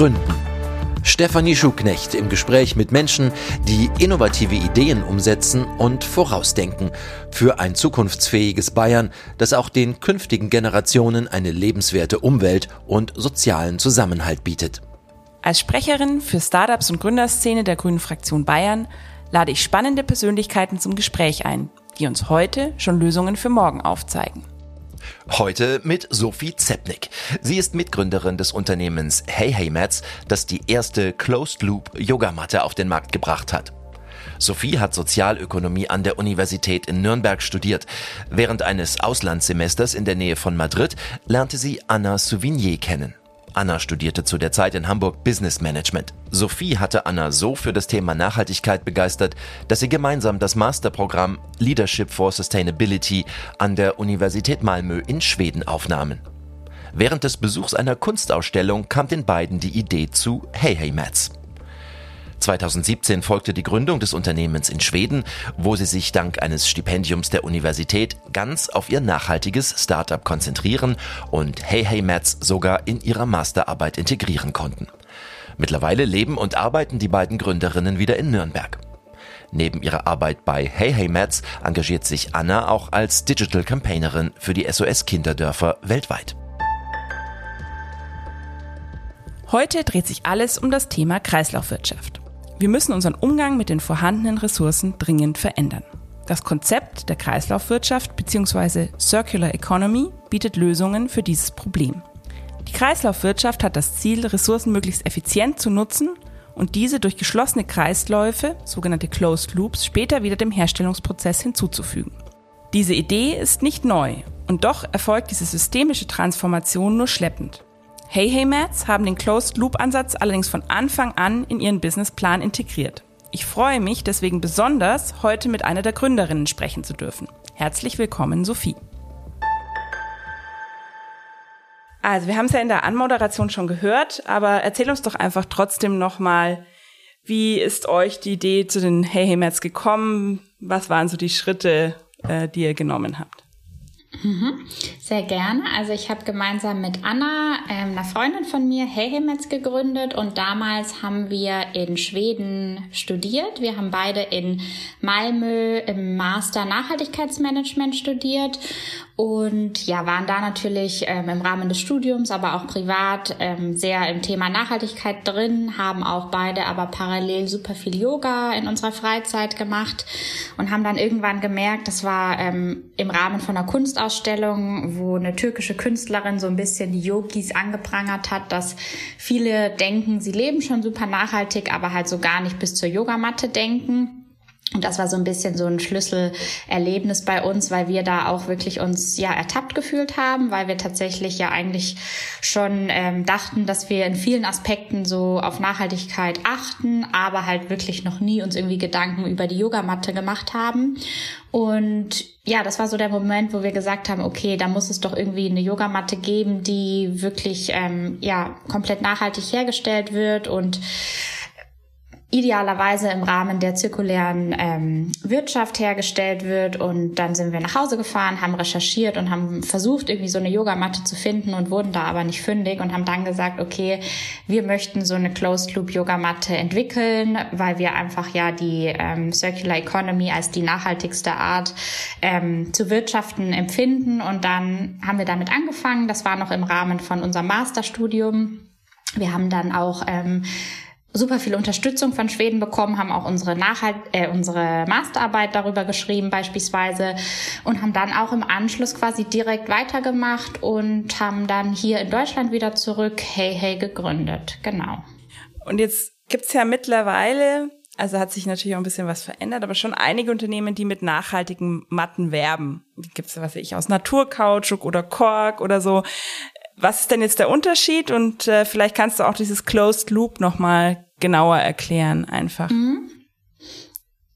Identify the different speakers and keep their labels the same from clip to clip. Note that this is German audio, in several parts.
Speaker 1: Gründen. Stefanie Schuknecht im Gespräch mit Menschen, die innovative Ideen umsetzen und vorausdenken für ein zukunftsfähiges Bayern, das auch den künftigen Generationen eine lebenswerte Umwelt und sozialen Zusammenhalt bietet.
Speaker 2: Als Sprecherin für Startups und Gründerszene der Grünen Fraktion Bayern lade ich spannende Persönlichkeiten zum Gespräch ein, die uns heute schon Lösungen für morgen aufzeigen.
Speaker 1: Heute mit Sophie Zepnik. Sie ist Mitgründerin des Unternehmens Hey Hey Mats, das die erste Closed Loop Yogamatte auf den Markt gebracht hat. Sophie hat Sozialökonomie an der Universität in Nürnberg studiert. Während eines Auslandssemesters in der Nähe von Madrid lernte sie Anna Souvignier kennen. Anna studierte zu der Zeit in Hamburg Business Management. Sophie hatte Anna so für das Thema Nachhaltigkeit begeistert, dass sie gemeinsam das Masterprogramm Leadership for Sustainability an der Universität Malmö in Schweden aufnahmen. Während des Besuchs einer Kunstausstellung kam den beiden die Idee zu Hey Hey Mats. 2017 folgte die Gründung des Unternehmens in Schweden, wo sie sich dank eines Stipendiums der Universität ganz auf ihr nachhaltiges Startup konzentrieren und Hey Hey Mats sogar in ihrer Masterarbeit integrieren konnten. Mittlerweile leben und arbeiten die beiden Gründerinnen wieder in Nürnberg. Neben ihrer Arbeit bei Hey Hey Mats engagiert sich Anna auch als Digital Campaignerin für die SOS Kinderdörfer weltweit.
Speaker 2: Heute dreht sich alles um das Thema Kreislaufwirtschaft. Wir müssen unseren Umgang mit den vorhandenen Ressourcen dringend verändern. Das Konzept der Kreislaufwirtschaft bzw. Circular Economy bietet Lösungen für dieses Problem. Die Kreislaufwirtschaft hat das Ziel, Ressourcen möglichst effizient zu nutzen und diese durch geschlossene Kreisläufe, sogenannte Closed Loops, später wieder dem Herstellungsprozess hinzuzufügen. Diese Idee ist nicht neu und doch erfolgt diese systemische Transformation nur schleppend. Hey Hey Mats haben den Closed Loop Ansatz allerdings von Anfang an in ihren Businessplan integriert. Ich freue mich deswegen besonders, heute mit einer der Gründerinnen sprechen zu dürfen. Herzlich willkommen, Sophie. Also, wir haben es ja in der Anmoderation schon gehört, aber erzähl uns doch einfach trotzdem nochmal, wie ist euch die Idee zu den Hey Hey Mats gekommen? Was waren so die Schritte, äh, die ihr genommen habt?
Speaker 3: Mhm. Sehr gerne. Also ich habe gemeinsam mit Anna, ähm, einer Freundin von mir, Heyhemets gegründet und damals haben wir in Schweden studiert. Wir haben beide in Malmö im Master Nachhaltigkeitsmanagement studiert und ja, waren da natürlich ähm, im Rahmen des Studiums, aber auch privat ähm, sehr im Thema Nachhaltigkeit drin, haben auch beide aber parallel super viel Yoga in unserer Freizeit gemacht und haben dann irgendwann gemerkt, das war ähm, im Rahmen von einer Kunstausstellung, wo eine türkische Künstlerin so ein bisschen die Yogis angeprangert hat, dass viele denken, sie leben schon super nachhaltig, aber halt so gar nicht bis zur Yogamatte denken. Und das war so ein bisschen so ein Schlüsselerlebnis bei uns, weil wir da auch wirklich uns ja ertappt gefühlt haben, weil wir tatsächlich ja eigentlich schon ähm, dachten, dass wir in vielen Aspekten so auf Nachhaltigkeit achten, aber halt wirklich noch nie uns irgendwie Gedanken über die Yogamatte gemacht haben. Und ja, das war so der Moment, wo wir gesagt haben, okay, da muss es doch irgendwie eine Yogamatte geben, die wirklich ähm, ja komplett nachhaltig hergestellt wird und idealerweise im Rahmen der zirkulären ähm, Wirtschaft hergestellt wird. Und dann sind wir nach Hause gefahren, haben recherchiert und haben versucht, irgendwie so eine Yogamatte zu finden und wurden da aber nicht fündig und haben dann gesagt, okay, wir möchten so eine Closed Loop Yogamatte entwickeln, weil wir einfach ja die ähm, Circular Economy als die nachhaltigste Art ähm, zu wirtschaften empfinden. Und dann haben wir damit angefangen. Das war noch im Rahmen von unserem Masterstudium. Wir haben dann auch ähm, super viel Unterstützung von Schweden bekommen, haben auch unsere Nachhalt, äh, unsere Masterarbeit darüber geschrieben beispielsweise und haben dann auch im Anschluss quasi direkt weitergemacht und haben dann hier in Deutschland wieder zurück Hey Hey gegründet. Genau.
Speaker 2: Und jetzt gibt's ja mittlerweile, also hat sich natürlich auch ein bisschen was verändert, aber schon einige Unternehmen, die mit nachhaltigen Matten werben. Die gibt's, was weiß ich, aus Naturkautschuk oder Kork oder so. Was ist denn jetzt der Unterschied? Und äh, vielleicht kannst du auch dieses Closed Loop nochmal genauer erklären, einfach. Mhm.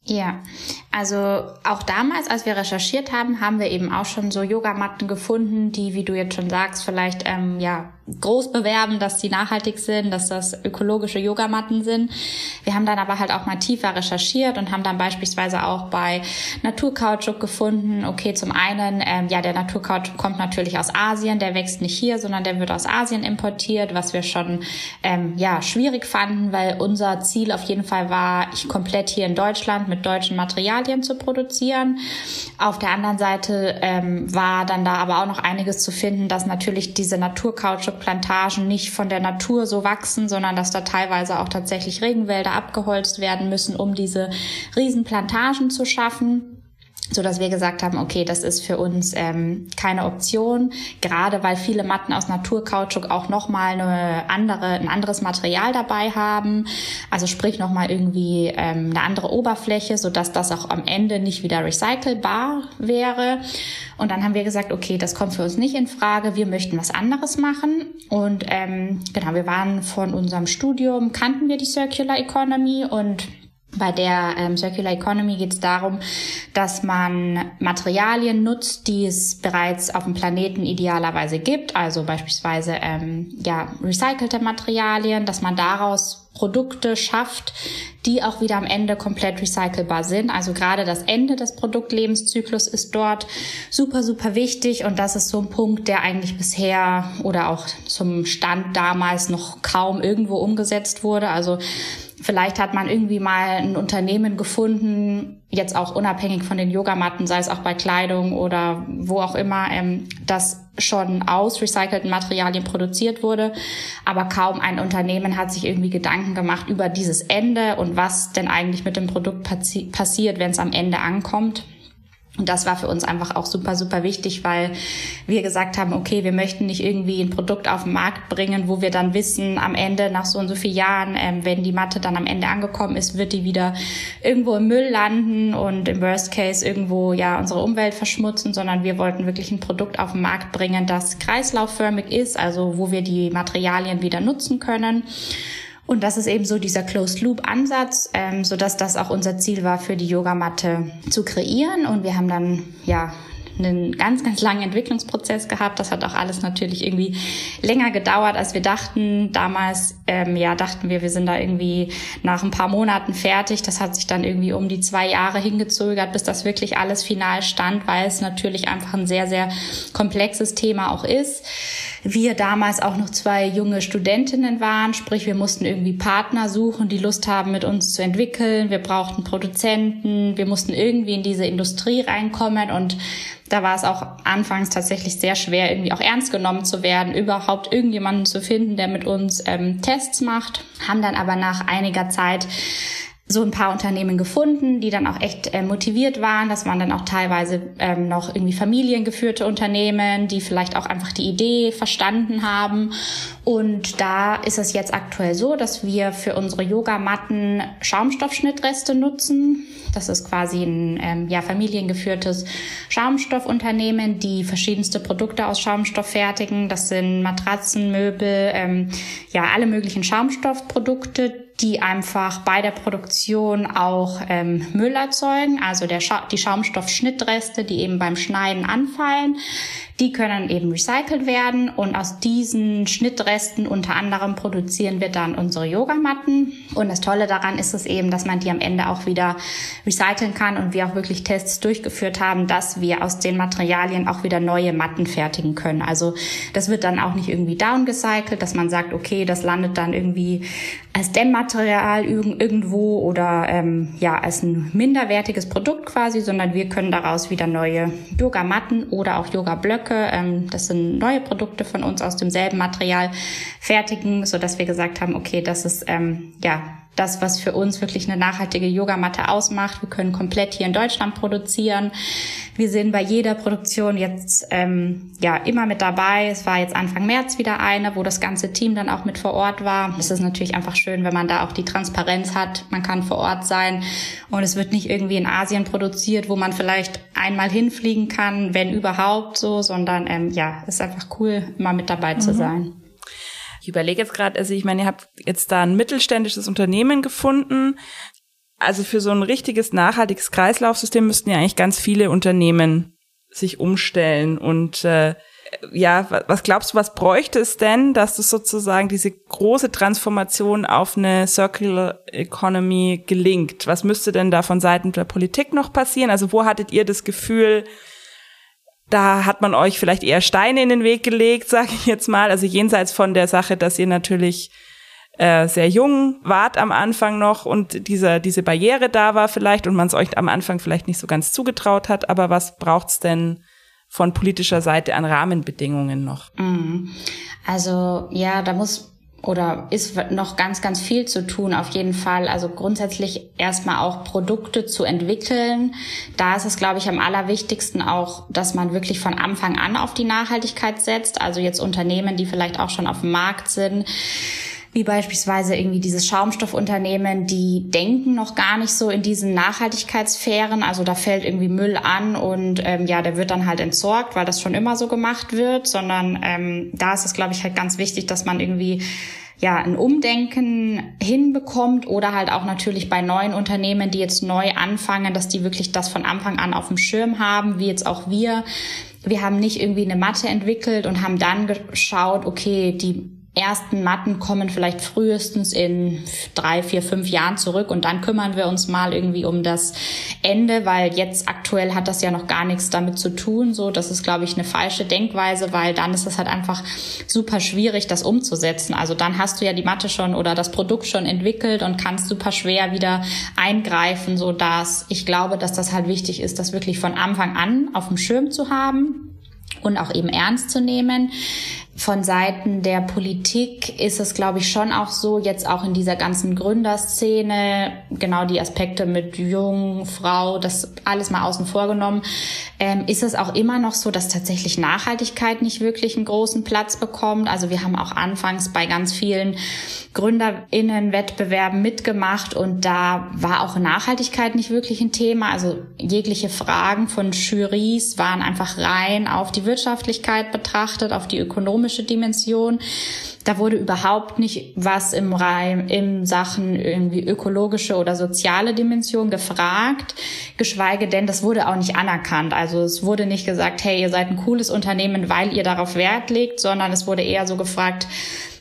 Speaker 3: Ja, also auch damals, als wir recherchiert haben, haben wir eben auch schon so Yogamatten gefunden, die, wie du jetzt schon sagst, vielleicht ähm, ja groß bewerben, dass die nachhaltig sind, dass das ökologische Yogamatten sind. Wir haben dann aber halt auch mal tiefer recherchiert und haben dann beispielsweise auch bei Naturkautschuk gefunden, okay, zum einen, ähm, ja, der Naturkautschuk kommt natürlich aus Asien, der wächst nicht hier, sondern der wird aus Asien importiert, was wir schon ähm, ja schwierig fanden, weil unser Ziel auf jeden Fall war, ich komplett hier in Deutschland mit deutschen Materialien zu produzieren. Auf der anderen Seite ähm, war dann da aber auch noch einiges zu finden, dass natürlich diese Naturkautschuk Plantagen nicht von der Natur so wachsen, sondern dass da teilweise auch tatsächlich Regenwälder abgeholzt werden müssen, um diese Riesenplantagen zu schaffen so dass wir gesagt haben, okay, das ist für uns ähm, keine Option, gerade weil viele Matten aus Naturkautschuk auch nochmal eine andere, ein anderes Material dabei haben, also sprich nochmal irgendwie ähm, eine andere Oberfläche, so dass das auch am Ende nicht wieder recycelbar wäre. Und dann haben wir gesagt, okay, das kommt für uns nicht in Frage, wir möchten was anderes machen. Und ähm, genau, wir waren von unserem Studium, kannten wir die Circular Economy und bei der ähm, Circular Economy geht es darum, dass man Materialien nutzt, die es bereits auf dem Planeten idealerweise gibt, also beispielsweise ähm, ja recycelte Materialien, dass man daraus Produkte schafft, die auch wieder am Ende komplett recycelbar sind. Also gerade das Ende des Produktlebenszyklus ist dort super, super wichtig und das ist so ein Punkt, der eigentlich bisher oder auch zum Stand damals noch kaum irgendwo umgesetzt wurde. Also Vielleicht hat man irgendwie mal ein Unternehmen gefunden, jetzt auch unabhängig von den Yogamatten, sei es auch bei Kleidung oder wo auch immer, ähm, das schon aus recycelten Materialien produziert wurde. Aber kaum ein Unternehmen hat sich irgendwie Gedanken gemacht über dieses Ende und was denn eigentlich mit dem Produkt passi passiert, wenn es am Ende ankommt. Und das war für uns einfach auch super, super wichtig, weil wir gesagt haben, okay, wir möchten nicht irgendwie ein Produkt auf den Markt bringen, wo wir dann wissen, am Ende, nach so und so vielen Jahren, ähm, wenn die Matte dann am Ende angekommen ist, wird die wieder irgendwo im Müll landen und im Worst Case irgendwo, ja, unsere Umwelt verschmutzen, sondern wir wollten wirklich ein Produkt auf den Markt bringen, das kreislaufförmig ist, also wo wir die Materialien wieder nutzen können und das ist eben so dieser Closed Loop Ansatz, ähm, so dass das auch unser Ziel war, für die Yogamatte zu kreieren. Und wir haben dann ja einen ganz, ganz langen Entwicklungsprozess gehabt. Das hat auch alles natürlich irgendwie länger gedauert, als wir dachten. Damals, ähm, ja, dachten wir, wir sind da irgendwie nach ein paar Monaten fertig. Das hat sich dann irgendwie um die zwei Jahre hingezögert, bis das wirklich alles final stand, weil es natürlich einfach ein sehr, sehr komplexes Thema auch ist wir damals auch noch zwei junge Studentinnen waren, sprich wir mussten irgendwie Partner suchen, die Lust haben, mit uns zu entwickeln. Wir brauchten Produzenten, wir mussten irgendwie in diese Industrie reinkommen und da war es auch anfangs tatsächlich sehr schwer, irgendwie auch ernst genommen zu werden, überhaupt irgendjemanden zu finden, der mit uns ähm, Tests macht. Haben dann aber nach einiger Zeit so ein paar Unternehmen gefunden, die dann auch echt äh, motiviert waren. Das waren dann auch teilweise ähm, noch irgendwie familiengeführte Unternehmen, die vielleicht auch einfach die Idee verstanden haben. Und da ist es jetzt aktuell so, dass wir für unsere Yogamatten Schaumstoffschnittreste nutzen. Das ist quasi ein ähm, ja, familiengeführtes Schaumstoffunternehmen, die verschiedenste Produkte aus Schaumstoff fertigen. Das sind Matratzen, Möbel, ähm, ja alle möglichen Schaumstoffprodukte, die einfach bei der Produktion auch ähm, Müll erzeugen, also der Scha die Schaumstoffschnittreste, die eben beim Schneiden anfallen, die können eben recycelt werden und aus diesen Schnittresten unter anderem produzieren wir dann unsere Yogamatten. Und das Tolle daran ist es eben, dass man die am Ende auch wieder recyceln kann und wir auch wirklich Tests durchgeführt haben, dass wir aus den Materialien auch wieder neue Matten fertigen können. Also das wird dann auch nicht irgendwie downgecycelt, dass man sagt, okay, das landet dann irgendwie als Dämmmaterial irgendwo oder ähm, ja als ein minderwertiges Produkt quasi, sondern wir können daraus wieder neue Yoga-Matten oder auch Yoga-Blöcke Blöcke. Ähm, das sind neue Produkte von uns aus demselben Material fertigen, so dass wir gesagt haben, okay, das ist ähm, ja das, was für uns wirklich eine nachhaltige Yogamatte ausmacht. Wir können komplett hier in Deutschland produzieren. Wir sind bei jeder Produktion jetzt ähm, ja immer mit dabei. Es war jetzt Anfang März wieder eine, wo das ganze Team dann auch mit vor Ort war. Es ist natürlich einfach schön, wenn man da auch die Transparenz hat. Man kann vor Ort sein und es wird nicht irgendwie in Asien produziert, wo man vielleicht einmal hinfliegen kann, wenn überhaupt so, sondern ähm, ja, ist einfach cool, immer mit dabei mhm. zu sein.
Speaker 2: Ich überlege jetzt gerade, also ich meine, ihr habt jetzt da ein mittelständisches Unternehmen gefunden. Also für so ein richtiges nachhaltiges Kreislaufsystem müssten ja eigentlich ganz viele Unternehmen sich umstellen und äh, ja, was glaubst du, was bräuchte es denn, dass das sozusagen diese große Transformation auf eine Circular Economy gelingt? Was müsste denn da von Seiten der Politik noch passieren? Also wo hattet ihr das Gefühl, da hat man euch vielleicht eher Steine in den Weg gelegt, sage ich jetzt mal. Also jenseits von der Sache, dass ihr natürlich äh, sehr jung wart am Anfang noch und diese, diese Barriere da war vielleicht und man es euch am Anfang vielleicht nicht so ganz zugetraut hat. Aber was braucht's denn von politischer Seite an Rahmenbedingungen noch?
Speaker 3: Mhm. Also ja, da muss oder ist noch ganz, ganz viel zu tun auf jeden Fall. Also grundsätzlich erstmal auch Produkte zu entwickeln. Da ist es, glaube ich, am allerwichtigsten auch, dass man wirklich von Anfang an auf die Nachhaltigkeit setzt. Also jetzt Unternehmen, die vielleicht auch schon auf dem Markt sind wie beispielsweise irgendwie dieses Schaumstoffunternehmen, die denken noch gar nicht so in diesen Nachhaltigkeitssphären. Also da fällt irgendwie Müll an und ähm, ja, der wird dann halt entsorgt, weil das schon immer so gemacht wird, sondern ähm, da ist es, glaube ich, halt ganz wichtig, dass man irgendwie ja, ein Umdenken hinbekommt oder halt auch natürlich bei neuen Unternehmen, die jetzt neu anfangen, dass die wirklich das von Anfang an auf dem Schirm haben, wie jetzt auch wir. Wir haben nicht irgendwie eine Matte entwickelt und haben dann geschaut, okay, die ersten Matten kommen vielleicht frühestens in drei, vier, fünf Jahren zurück und dann kümmern wir uns mal irgendwie um das Ende, weil jetzt aktuell hat das ja noch gar nichts damit zu tun. So, das ist, glaube ich, eine falsche Denkweise, weil dann ist es halt einfach super schwierig, das umzusetzen. Also dann hast du ja die Matte schon oder das Produkt schon entwickelt und kannst super schwer wieder eingreifen, so dass ich glaube, dass das halt wichtig ist, das wirklich von Anfang an auf dem Schirm zu haben und auch eben ernst zu nehmen von Seiten der Politik ist es, glaube ich, schon auch so, jetzt auch in dieser ganzen Gründerszene, genau die Aspekte mit Jung, Frau, das alles mal außen vor genommen, ähm, ist es auch immer noch so, dass tatsächlich Nachhaltigkeit nicht wirklich einen großen Platz bekommt. Also wir haben auch anfangs bei ganz vielen GründerInnen-Wettbewerben mitgemacht und da war auch Nachhaltigkeit nicht wirklich ein Thema. Also jegliche Fragen von Jurys waren einfach rein auf die Wirtschaftlichkeit betrachtet, auf die ökonomische Dimension. Da wurde überhaupt nicht was im Reim, im Sachen irgendwie ökologische oder soziale Dimension gefragt, geschweige denn, das wurde auch nicht anerkannt. Also es wurde nicht gesagt, hey, ihr seid ein cooles Unternehmen, weil ihr darauf Wert legt, sondern es wurde eher so gefragt,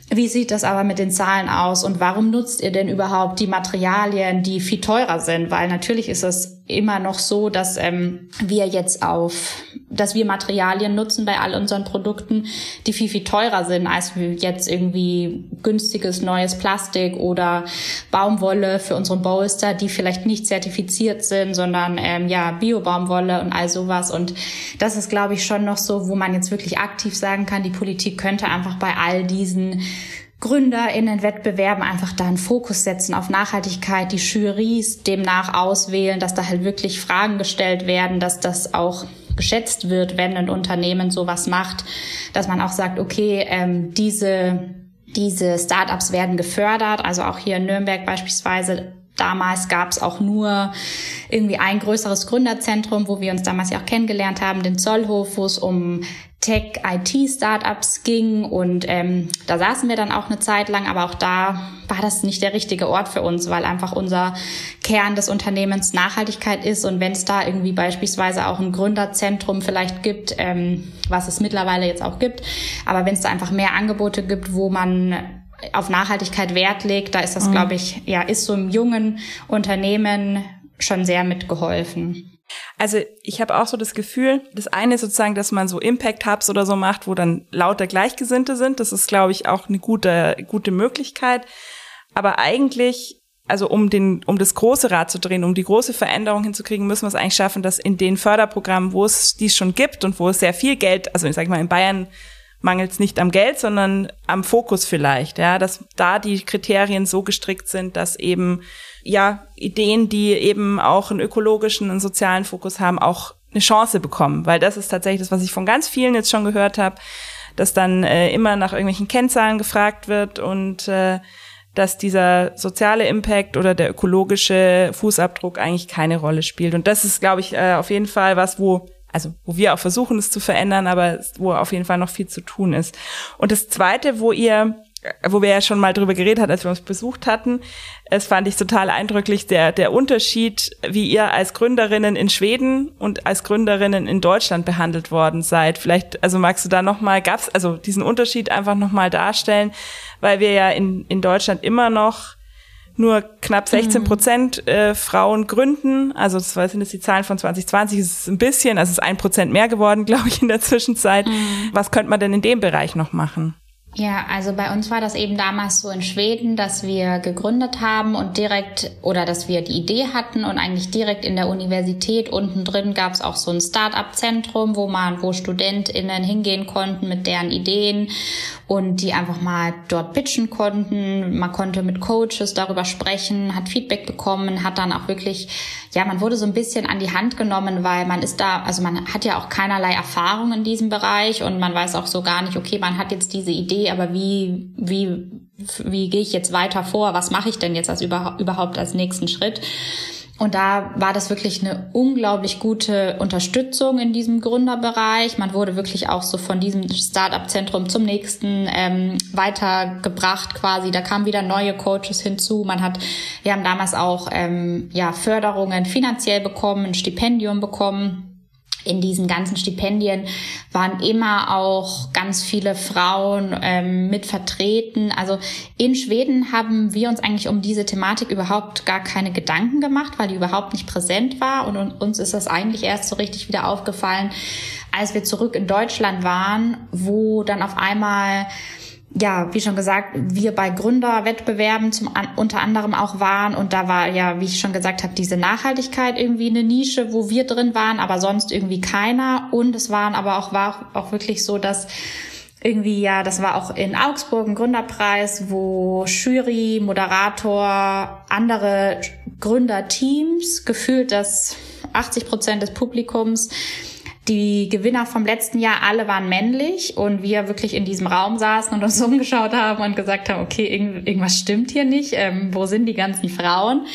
Speaker 3: wie sieht das aber mit den Zahlen aus und warum nutzt ihr denn überhaupt die Materialien, die viel teurer sind? Weil natürlich ist es immer noch so, dass ähm, wir jetzt auf, dass wir Materialien nutzen bei all unseren Produkten, die viel, viel teurer sind als jetzt irgendwie günstiges neues Plastik oder Baumwolle für unsere Bolster, die vielleicht nicht zertifiziert sind, sondern ähm, ja, Bio-Baumwolle und all sowas. Und das ist, glaube ich, schon noch so, wo man jetzt wirklich aktiv sagen kann, die Politik könnte einfach bei all diesen Gründer in den Wettbewerben einfach da einen Fokus setzen auf Nachhaltigkeit, die Jurys demnach auswählen, dass da halt wirklich Fragen gestellt werden, dass das auch geschätzt wird, wenn ein Unternehmen sowas macht, dass man auch sagt, okay, ähm, diese, diese Startups werden gefördert, also auch hier in Nürnberg beispielsweise Damals gab es auch nur irgendwie ein größeres Gründerzentrum, wo wir uns damals ja auch kennengelernt haben, den Zollhof, wo es um Tech-IT-Startups ging. Und ähm, da saßen wir dann auch eine Zeit lang, aber auch da war das nicht der richtige Ort für uns, weil einfach unser Kern des Unternehmens Nachhaltigkeit ist. Und wenn es da irgendwie beispielsweise auch ein Gründerzentrum vielleicht gibt, ähm, was es mittlerweile jetzt auch gibt, aber wenn es da einfach mehr Angebote gibt, wo man auf Nachhaltigkeit Wert legt, da ist das, mhm. glaube ich, ja, ist so im jungen Unternehmen schon sehr mitgeholfen.
Speaker 2: Also ich habe auch so das Gefühl, das eine ist sozusagen, dass man so Impact Hubs oder so macht, wo dann lauter Gleichgesinnte sind. Das ist, glaube ich, auch eine gute, gute Möglichkeit. Aber eigentlich, also um den, um das große Rad zu drehen, um die große Veränderung hinzukriegen, müssen wir es eigentlich schaffen, dass in den Förderprogrammen, wo es dies schon gibt und wo es sehr viel Geld, also ich sage mal in Bayern mangelt es nicht am Geld, sondern am Fokus vielleicht, ja, dass da die Kriterien so gestrickt sind, dass eben ja Ideen, die eben auch einen ökologischen, einen sozialen Fokus haben, auch eine Chance bekommen, weil das ist tatsächlich das, was ich von ganz vielen jetzt schon gehört habe, dass dann äh, immer nach irgendwelchen Kennzahlen gefragt wird und äh, dass dieser soziale Impact oder der ökologische Fußabdruck eigentlich keine Rolle spielt. Und das ist, glaube ich, äh, auf jeden Fall was, wo also wo wir auch versuchen, es zu verändern, aber wo auf jeden Fall noch viel zu tun ist. Und das Zweite, wo ihr wo wir ja schon mal drüber geredet hatten, als wir uns besucht hatten. Es fand ich total eindrücklich, der, der Unterschied, wie ihr als Gründerinnen in Schweden und als Gründerinnen in Deutschland behandelt worden seid. Vielleicht, also magst du da nochmal, gab's, also diesen Unterschied einfach nochmal darstellen, weil wir ja in, in Deutschland immer noch nur knapp 16 mhm. Prozent äh, Frauen gründen. Also das sind jetzt die Zahlen von 2020, es ist ein bisschen, also es ist ein Prozent mehr geworden, glaube ich, in der Zwischenzeit. Mhm. Was könnte man denn in dem Bereich noch machen?
Speaker 3: Ja, also bei uns war das eben damals so in Schweden, dass wir gegründet haben und direkt oder dass wir die Idee hatten und eigentlich direkt in der Universität unten drin gab es auch so ein Start-up-Zentrum, wo man, wo StudentInnen hingehen konnten mit deren Ideen und die einfach mal dort pitchen konnten. Man konnte mit Coaches darüber sprechen, hat Feedback bekommen, hat dann auch wirklich, ja, man wurde so ein bisschen an die Hand genommen, weil man ist da, also man hat ja auch keinerlei Erfahrung in diesem Bereich und man weiß auch so gar nicht, okay, man hat jetzt diese Idee aber wie, wie, wie gehe ich jetzt weiter vor? Was mache ich denn jetzt als überhaupt als nächsten Schritt? Und da war das wirklich eine unglaublich gute Unterstützung in diesem Gründerbereich. Man wurde wirklich auch so von diesem Startup-Zentrum zum nächsten ähm, weitergebracht quasi. Da kamen wieder neue Coaches hinzu. Man hat, wir haben damals auch ähm, ja Förderungen finanziell bekommen, ein Stipendium bekommen in diesen ganzen Stipendien waren immer auch ganz viele Frauen ähm, mit vertreten. Also in Schweden haben wir uns eigentlich um diese Thematik überhaupt gar keine Gedanken gemacht, weil die überhaupt nicht präsent war. Und uns ist das eigentlich erst so richtig wieder aufgefallen, als wir zurück in Deutschland waren, wo dann auf einmal ja, wie schon gesagt, wir bei Gründerwettbewerben zum unter anderem auch waren. Und da war ja, wie ich schon gesagt habe, diese Nachhaltigkeit irgendwie eine Nische, wo wir drin waren, aber sonst irgendwie keiner. Und es waren aber auch war auch wirklich so, dass irgendwie ja, das war auch in Augsburg ein Gründerpreis, wo Jury, Moderator, andere Gründerteams gefühlt dass 80 Prozent des Publikums die Gewinner vom letzten Jahr alle waren männlich und wir wirklich in diesem Raum saßen und uns umgeschaut haben und gesagt haben, okay, irgendwas stimmt hier nicht, ähm, wo sind die ganzen Frauen?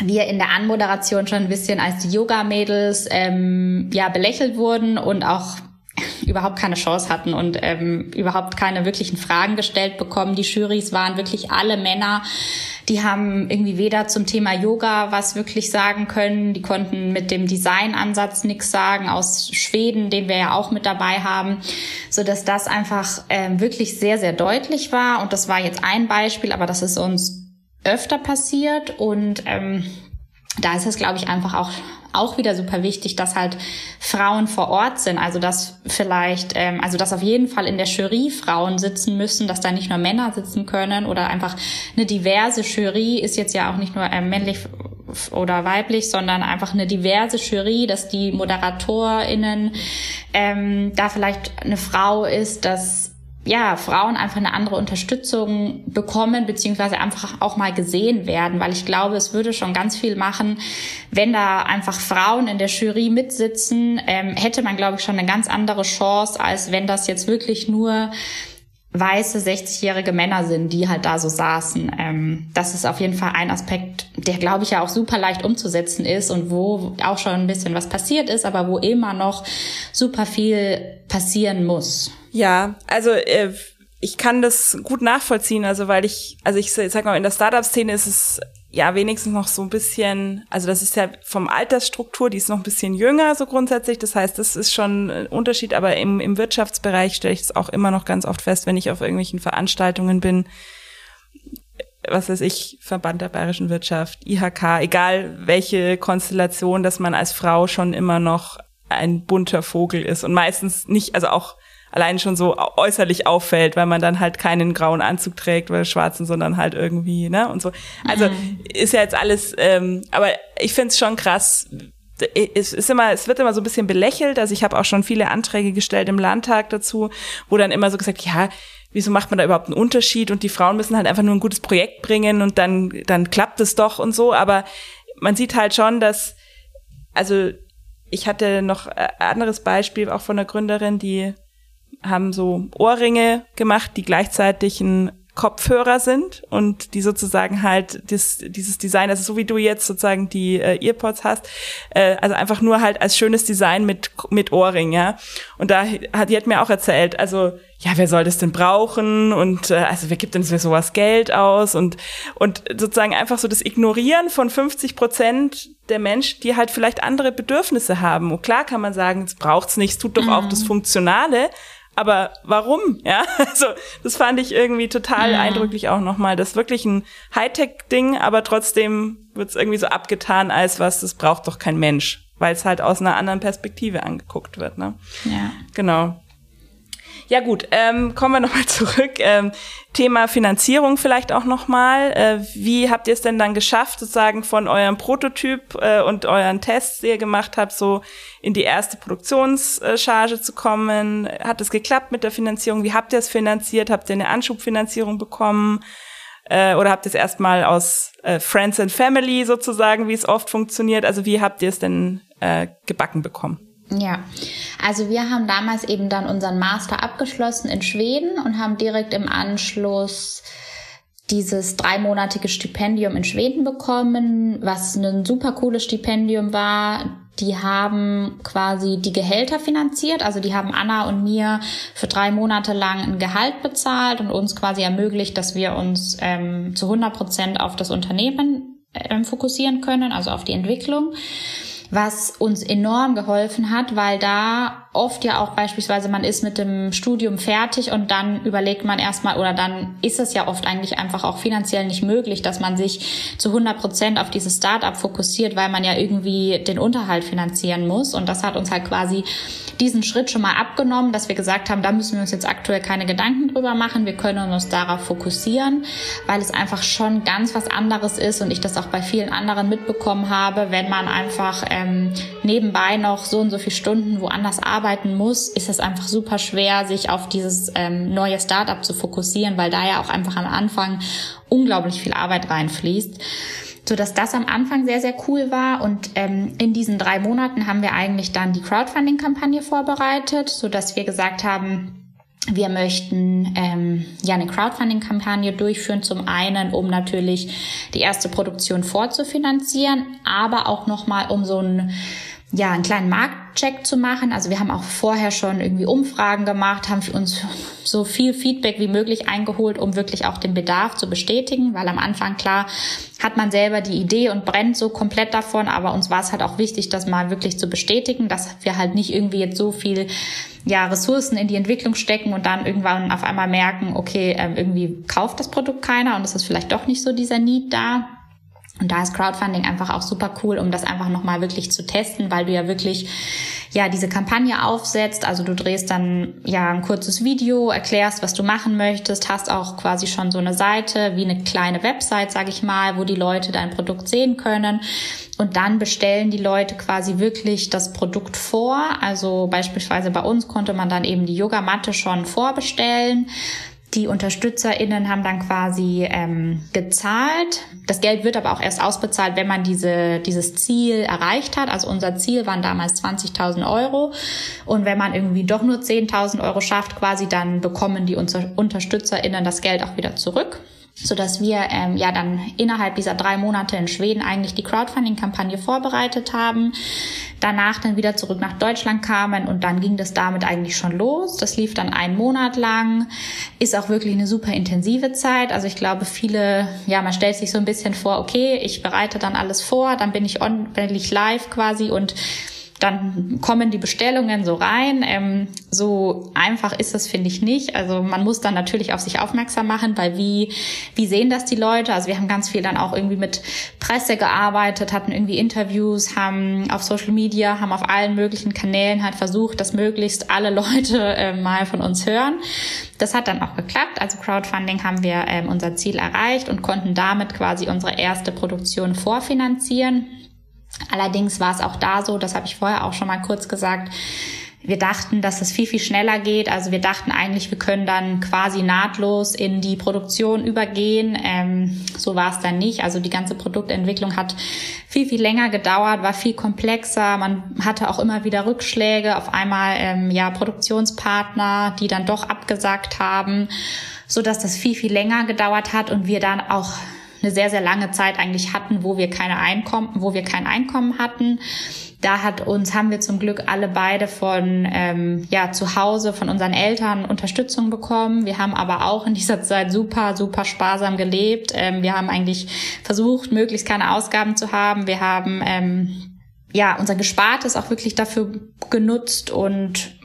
Speaker 3: wir in der Anmoderation schon ein bisschen als die Yoga-Mädels ähm, ja belächelt wurden und auch überhaupt keine Chance hatten und ähm, überhaupt keine wirklichen Fragen gestellt bekommen. Die Jurys waren wirklich alle Männer. Die haben irgendwie weder zum Thema Yoga was wirklich sagen können. Die konnten mit dem Designansatz nichts sagen aus Schweden, den wir ja auch mit dabei haben, so dass das einfach ähm, wirklich sehr, sehr deutlich war. Und das war jetzt ein Beispiel, aber das ist uns öfter passiert und ähm, da ist es, glaube ich, einfach auch auch wieder super wichtig, dass halt Frauen vor Ort sind. Also dass vielleicht, ähm, also dass auf jeden Fall in der Jury Frauen sitzen müssen, dass da nicht nur Männer sitzen können oder einfach eine diverse Jury ist jetzt ja auch nicht nur ähm, männlich oder weiblich, sondern einfach eine diverse Jury, dass die ModeratorInnen ähm, da vielleicht eine Frau ist, dass ja, Frauen einfach eine andere Unterstützung bekommen, beziehungsweise einfach auch mal gesehen werden, weil ich glaube, es würde schon ganz viel machen, wenn da einfach Frauen in der Jury mitsitzen, ähm, hätte man, glaube ich, schon eine ganz andere Chance, als wenn das jetzt wirklich nur weiße 60-jährige Männer sind, die halt da so saßen. Ähm, das ist auf jeden Fall ein Aspekt, der, glaube ich, ja auch super leicht umzusetzen ist und wo auch schon ein bisschen was passiert ist, aber wo immer noch super viel passieren muss.
Speaker 2: Ja, also äh, ich kann das gut nachvollziehen, also weil ich, also ich sag mal, in der Startup-Szene ist es ja wenigstens noch so ein bisschen, also das ist ja vom Altersstruktur, die ist noch ein bisschen jünger so grundsätzlich. Das heißt, das ist schon ein Unterschied, aber im, im Wirtschaftsbereich stelle ich es auch immer noch ganz oft fest, wenn ich auf irgendwelchen Veranstaltungen bin, was weiß ich, Verband der bayerischen Wirtschaft, IHK, egal welche Konstellation, dass man als Frau schon immer noch ein bunter Vogel ist und meistens nicht, also auch allein schon so äußerlich auffällt, weil man dann halt keinen grauen Anzug trägt oder schwarzen, sondern halt irgendwie, ne? Und so. Also mhm. ist ja jetzt alles, ähm, aber ich finde es schon krass, es ist immer, es wird immer so ein bisschen belächelt. Also ich habe auch schon viele Anträge gestellt im Landtag dazu, wo dann immer so gesagt, ja, wieso macht man da überhaupt einen Unterschied? Und die Frauen müssen halt einfach nur ein gutes Projekt bringen und dann, dann klappt es doch und so. Aber man sieht halt schon, dass, also ich hatte noch ein anderes Beispiel auch von einer Gründerin, die haben so Ohrringe gemacht, die gleichzeitig ein Kopfhörer sind und die sozusagen halt das, dieses Design, also so wie du jetzt sozusagen die äh, Earpods hast, äh, also einfach nur halt als schönes Design mit mit Ohrring, ja. Und da hat die hat mir auch erzählt, also ja, wer soll das denn brauchen und äh, also wer gibt denn für sowas Geld aus und und sozusagen einfach so das Ignorieren von 50 Prozent der Menschen, die halt vielleicht andere Bedürfnisse haben. Und klar kann man sagen, es braucht's nicht, es tut doch mhm. auch das Funktionale, aber warum? Ja, also das fand ich irgendwie total mhm. eindrücklich auch nochmal. Das ist wirklich ein Hightech-Ding, aber trotzdem wird es irgendwie so abgetan als was, das braucht doch kein Mensch, weil es halt aus einer anderen Perspektive angeguckt wird. Ne?
Speaker 3: Ja.
Speaker 2: Genau. Ja gut, ähm, kommen wir nochmal zurück. Ähm, Thema Finanzierung vielleicht auch nochmal. Äh, wie habt ihr es denn dann geschafft, sozusagen von eurem Prototyp äh, und euren Tests, die ihr gemacht habt, so in die erste Produktionscharge zu kommen? Hat es geklappt mit der Finanzierung? Wie habt ihr es finanziert? Habt ihr eine Anschubfinanzierung bekommen? Äh, oder habt ihr es erstmal aus äh, Friends and Family sozusagen, wie es oft funktioniert? Also wie habt ihr es denn äh, gebacken bekommen?
Speaker 3: Ja, also wir haben damals eben dann unseren Master abgeschlossen in Schweden und haben direkt im Anschluss dieses dreimonatige Stipendium in Schweden bekommen, was ein super cooles Stipendium war. Die haben quasi die Gehälter finanziert, also die haben Anna und mir für drei Monate lang ein Gehalt bezahlt und uns quasi ermöglicht, dass wir uns ähm, zu 100 Prozent auf das Unternehmen ähm, fokussieren können, also auf die Entwicklung was uns enorm geholfen hat, weil da oft ja auch beispielsweise man ist mit dem Studium fertig und dann überlegt man erstmal oder dann ist es ja oft eigentlich einfach auch finanziell nicht möglich, dass man sich zu 100 Prozent auf dieses Startup fokussiert, weil man ja irgendwie den Unterhalt finanzieren muss und das hat uns halt quasi diesen Schritt schon mal abgenommen, dass wir gesagt haben, da müssen wir uns jetzt aktuell keine Gedanken drüber machen. Wir können uns darauf fokussieren, weil es einfach schon ganz was anderes ist und ich das auch bei vielen anderen mitbekommen habe, wenn man einfach ähm, nebenbei noch so und so viele Stunden woanders arbeiten muss, ist es einfach super schwer, sich auf dieses ähm, neue Startup zu fokussieren, weil da ja auch einfach am Anfang unglaublich viel Arbeit reinfließt so dass das am Anfang sehr, sehr cool war. Und ähm, in diesen drei Monaten haben wir eigentlich dann die Crowdfunding-Kampagne vorbereitet, so dass wir gesagt haben, wir möchten ähm, ja eine Crowdfunding-Kampagne durchführen, zum einen, um natürlich die erste Produktion vorzufinanzieren, aber auch nochmal um so ein ja, einen kleinen Marktcheck zu machen. Also wir haben auch vorher schon irgendwie Umfragen gemacht, haben für uns so viel Feedback wie möglich eingeholt, um wirklich auch den Bedarf zu bestätigen, weil am Anfang klar hat man selber die Idee und brennt so komplett davon, aber uns war es halt auch wichtig, das mal wirklich zu bestätigen, dass wir halt nicht irgendwie jetzt so viel ja, Ressourcen in die Entwicklung stecken und dann irgendwann auf einmal merken, okay, ähm, irgendwie kauft das Produkt keiner und es ist vielleicht doch nicht so dieser Need da. Und da ist Crowdfunding einfach auch super cool, um das einfach nochmal wirklich zu testen, weil du ja wirklich ja diese Kampagne aufsetzt. Also du drehst dann ja ein kurzes Video, erklärst, was du machen möchtest, hast auch quasi schon so eine Seite wie eine kleine Website, sag ich mal, wo die Leute dein Produkt sehen können. Und dann bestellen die Leute quasi wirklich das Produkt vor. Also beispielsweise bei uns konnte man dann eben die Yogamatte schon vorbestellen. Die UnterstützerInnen haben dann quasi ähm, gezahlt. Das Geld wird aber auch erst ausbezahlt, wenn man diese, dieses Ziel erreicht hat. Also unser Ziel waren damals 20.000 Euro. Und wenn man irgendwie doch nur 10.000 Euro schafft, quasi, dann bekommen die UnterstützerInnen das Geld auch wieder zurück so dass wir ähm, ja dann innerhalb dieser drei Monate in Schweden eigentlich die Crowdfunding-Kampagne vorbereitet haben, danach dann wieder zurück nach Deutschland kamen und dann ging das damit eigentlich schon los. Das lief dann einen Monat lang, ist auch wirklich eine super intensive Zeit. Also ich glaube, viele, ja, man stellt sich so ein bisschen vor, okay, ich bereite dann alles vor, dann bin ich on, bin ich live quasi und dann kommen die Bestellungen so rein. Ähm, so einfach ist das, finde ich, nicht. Also man muss dann natürlich auf sich aufmerksam machen, weil wie, wie sehen das die Leute? Also wir haben ganz viel dann auch irgendwie mit Presse gearbeitet, hatten irgendwie Interviews, haben auf Social Media, haben auf allen möglichen Kanälen halt versucht, dass möglichst alle Leute äh, mal von uns hören. Das hat dann auch geklappt. Also Crowdfunding haben wir ähm, unser Ziel erreicht und konnten damit quasi unsere erste Produktion vorfinanzieren. Allerdings war es auch da so, das habe ich vorher auch schon mal kurz gesagt, wir dachten, dass es viel, viel schneller geht. Also wir dachten eigentlich, wir können dann quasi nahtlos in die Produktion übergehen. Ähm, so war es dann nicht. Also die ganze Produktentwicklung hat viel, viel länger gedauert, war viel komplexer. Man hatte auch immer wieder Rückschläge. Auf einmal ähm, ja Produktionspartner, die dann doch abgesagt haben so dass das viel, viel länger gedauert hat und wir dann auch eine sehr, sehr lange Zeit eigentlich hatten, wo wir keine Einkommen, wo wir kein Einkommen hatten. Da hat uns, haben wir zum Glück alle beide von ähm, ja, zu Hause von unseren Eltern Unterstützung bekommen. Wir haben aber auch in dieser Zeit super, super sparsam gelebt. Ähm, wir haben eigentlich versucht, möglichst keine Ausgaben zu haben. Wir haben ähm, ja unser Gespartes auch wirklich dafür genutzt und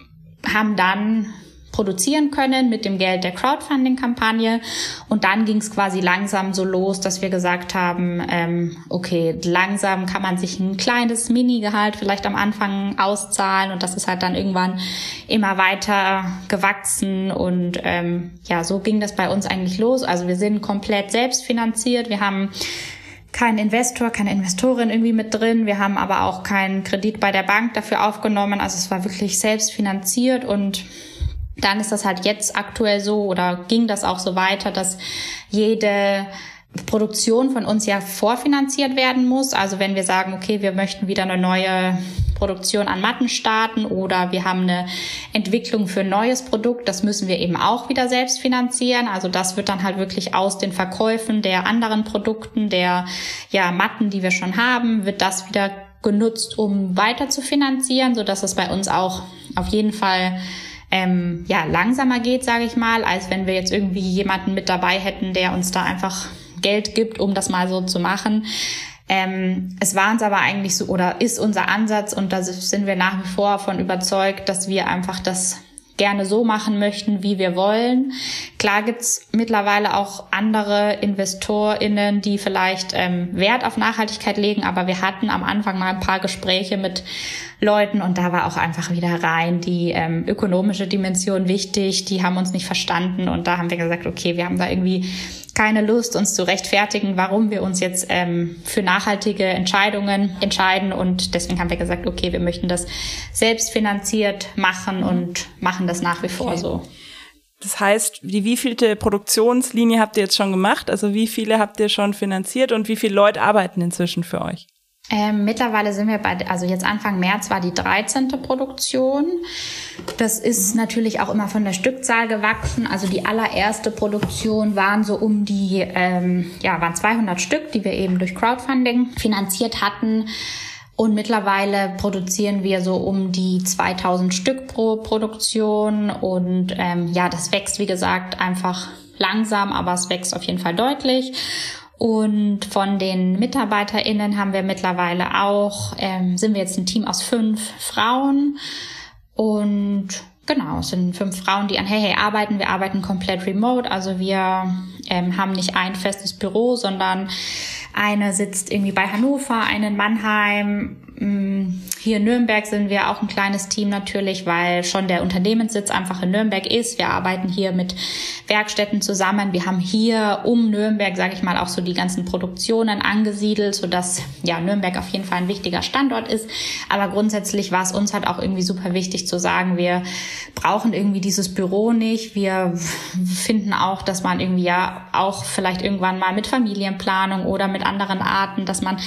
Speaker 3: haben dann produzieren können mit dem Geld der Crowdfunding-Kampagne. Und dann ging es quasi langsam so los, dass wir gesagt haben, ähm, okay, langsam kann man sich ein kleines Mini-Gehalt vielleicht am Anfang auszahlen und das ist halt dann irgendwann immer weiter gewachsen und ähm, ja, so ging das bei uns eigentlich los. Also wir sind komplett selbstfinanziert. Wir haben keinen Investor, keine Investorin irgendwie mit drin. Wir haben aber auch keinen Kredit bei der Bank dafür aufgenommen. Also es war wirklich selbst finanziert und dann ist das halt jetzt aktuell so oder ging das auch so weiter, dass jede Produktion von uns ja vorfinanziert werden muss. Also wenn wir sagen, okay, wir möchten wieder eine neue Produktion an Matten starten oder wir haben eine Entwicklung für ein neues Produkt, das müssen wir eben auch wieder selbst finanzieren. Also das wird dann halt wirklich aus den Verkäufen der anderen Produkten, der ja Matten, die wir schon haben, wird das wieder genutzt, um weiter zu finanzieren, so dass es bei uns auch auf jeden Fall ähm, ja, langsamer geht, sage ich mal, als wenn wir jetzt irgendwie jemanden mit dabei hätten, der uns da einfach Geld gibt, um das mal so zu machen. Ähm, es war uns aber eigentlich so oder ist unser Ansatz und da sind wir nach wie vor von überzeugt, dass wir einfach das gerne so machen möchten, wie wir wollen. Klar gibt's mittlerweile auch andere InvestorInnen, die vielleicht ähm, Wert auf Nachhaltigkeit legen, aber wir hatten am Anfang mal ein paar Gespräche mit Leuten und da war auch einfach wieder rein die ähm, ökonomische Dimension wichtig. Die haben uns nicht verstanden und da haben wir gesagt, okay, wir haben da irgendwie keine Lust, uns zu rechtfertigen, warum wir uns jetzt ähm, für nachhaltige Entscheidungen entscheiden. Und deswegen haben wir gesagt, okay, wir möchten das selbst finanziert machen und machen das nach wie vor okay. so.
Speaker 2: Das heißt, die wievielte Produktionslinie habt ihr jetzt schon gemacht? Also wie viele habt ihr schon finanziert und wie viele Leute arbeiten inzwischen für euch?
Speaker 3: Ähm, mittlerweile sind wir bei, also jetzt Anfang März war die 13. Produktion. Das ist natürlich auch immer von der Stückzahl gewachsen. Also die allererste Produktion waren so um die, ähm, ja, waren 200 Stück, die wir eben durch Crowdfunding finanziert hatten. Und mittlerweile produzieren wir so um die 2000 Stück pro Produktion. Und ähm, ja, das wächst, wie gesagt, einfach langsam, aber es wächst auf jeden Fall deutlich. Und von den MitarbeiterInnen haben wir mittlerweile auch, ähm, sind wir jetzt ein Team aus fünf Frauen. Und genau, es sind fünf Frauen, die an Hey Hey arbeiten. Wir arbeiten komplett remote. Also wir ähm, haben nicht ein festes Büro, sondern eine sitzt irgendwie bei Hannover, eine in Mannheim, hier in Nürnberg sind wir auch ein kleines Team natürlich, weil schon der Unternehmenssitz einfach in Nürnberg ist. Wir arbeiten hier mit Werkstätten zusammen. Wir haben hier um Nürnberg, sage ich mal, auch so die ganzen Produktionen angesiedelt, sodass ja Nürnberg auf jeden Fall ein wichtiger Standort ist. Aber grundsätzlich war es uns halt auch irgendwie super wichtig zu sagen, wir brauchen irgendwie dieses Büro nicht. Wir finden auch, dass man irgendwie ja auch vielleicht irgendwann mal mit Familienplanung oder mit anderen Arten, dass man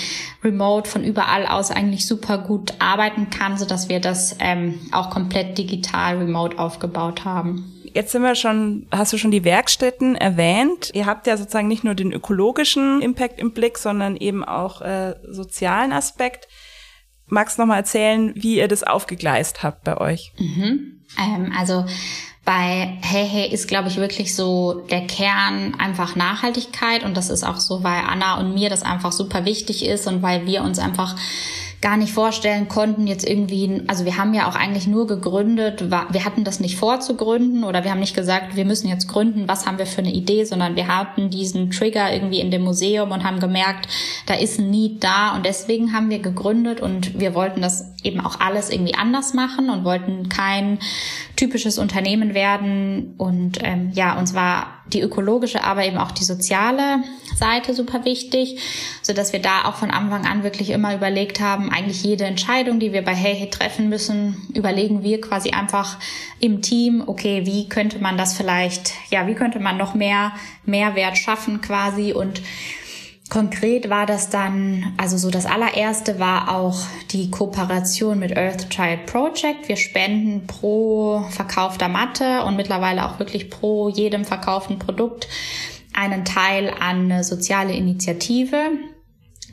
Speaker 3: remote von überall aus eigentlich super gut arbeiten kann, so dass wir das ähm, auch komplett digital remote aufgebaut haben.
Speaker 2: Jetzt sind wir schon, hast du schon die Werkstätten erwähnt. Ihr habt ja sozusagen nicht nur den ökologischen Impact im Blick, sondern eben auch äh, sozialen Aspekt. Magst du noch mal erzählen, wie ihr das aufgegleist habt bei euch?
Speaker 3: Mhm. Ähm, also bei Hey Hey ist, glaube ich, wirklich so der Kern einfach Nachhaltigkeit und das ist auch so, weil Anna und mir das einfach super wichtig ist und weil wir uns einfach gar nicht vorstellen konnten, jetzt irgendwie, also wir haben ja auch eigentlich nur gegründet, wir hatten das nicht vor zu gründen oder wir haben nicht gesagt, wir müssen jetzt gründen, was haben wir für eine Idee, sondern wir hatten diesen Trigger irgendwie in dem Museum und haben gemerkt, da ist ein Need da und deswegen haben wir gegründet und wir wollten das eben auch alles irgendwie anders machen und wollten kein typisches Unternehmen werden und ähm, ja, uns war die ökologische, aber eben auch die soziale Seite super wichtig, so dass wir da auch von Anfang an wirklich immer überlegt haben, eigentlich jede Entscheidung, die wir bei Hey Hey treffen müssen, überlegen wir quasi einfach im Team, okay, wie könnte man das vielleicht, ja, wie könnte man noch mehr Mehrwert schaffen quasi und Konkret war das dann, also so das allererste war auch die Kooperation mit Earth Child Project. Wir spenden pro verkaufter Matte und mittlerweile auch wirklich pro jedem verkauften Produkt einen Teil an eine soziale Initiative.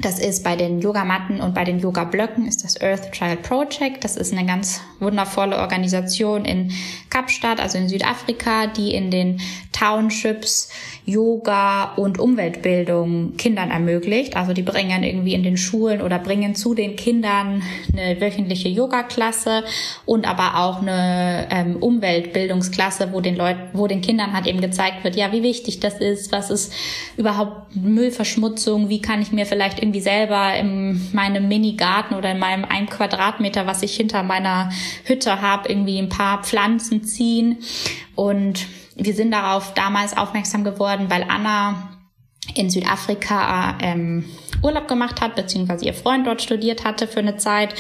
Speaker 3: Das ist bei den Yogamatten und bei den Yoga-Blöcken ist das Earth Child Project. Das ist eine ganz wundervolle Organisation in Kapstadt, also in Südafrika, die in den Townships Yoga und Umweltbildung Kindern ermöglicht. Also die bringen irgendwie in den Schulen oder bringen zu den Kindern eine wöchentliche Yoga-Klasse und aber auch eine ähm, Umweltbildungsklasse, wo den Leuten, wo den Kindern halt eben gezeigt wird, ja, wie wichtig das ist, was ist überhaupt Müllverschmutzung, wie kann ich mir vielleicht irgendwie selber in meinem Mini-Garten oder in meinem ein Quadratmeter, was ich hinter meiner Hütte habe, irgendwie ein paar Pflanzen ziehen und wir sind darauf damals aufmerksam geworden, weil Anna in Südafrika ähm, Urlaub gemacht hat, beziehungsweise ihr Freund dort studiert hatte für eine Zeit.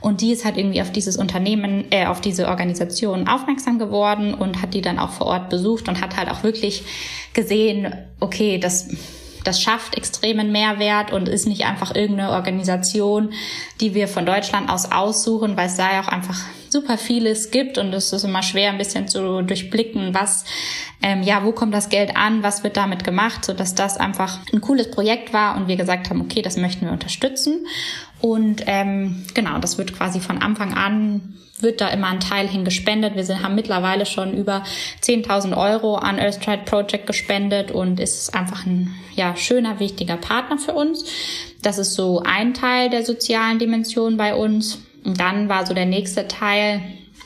Speaker 3: Und die ist halt irgendwie auf dieses Unternehmen, äh, auf diese Organisation aufmerksam geworden und hat die dann auch vor Ort besucht und hat halt auch wirklich gesehen, okay, das das schafft extremen Mehrwert und ist nicht einfach irgendeine Organisation, die wir von Deutschland aus aussuchen, weil es da ja auch einfach super vieles gibt und es ist immer schwer, ein bisschen zu durchblicken, was, ähm, ja, wo kommt das Geld an, was wird damit gemacht, so dass das einfach ein cooles Projekt war und wir gesagt haben, okay, das möchten wir unterstützen. Und ähm, genau, das wird quasi von Anfang an wird da immer ein Teil hingespendet. Wir sind, haben mittlerweile schon über 10.000 Euro an Earthstride Project gespendet und ist einfach ein ja, schöner, wichtiger Partner für uns. Das ist so ein Teil der sozialen Dimension bei uns. Und dann war so der nächste Teil,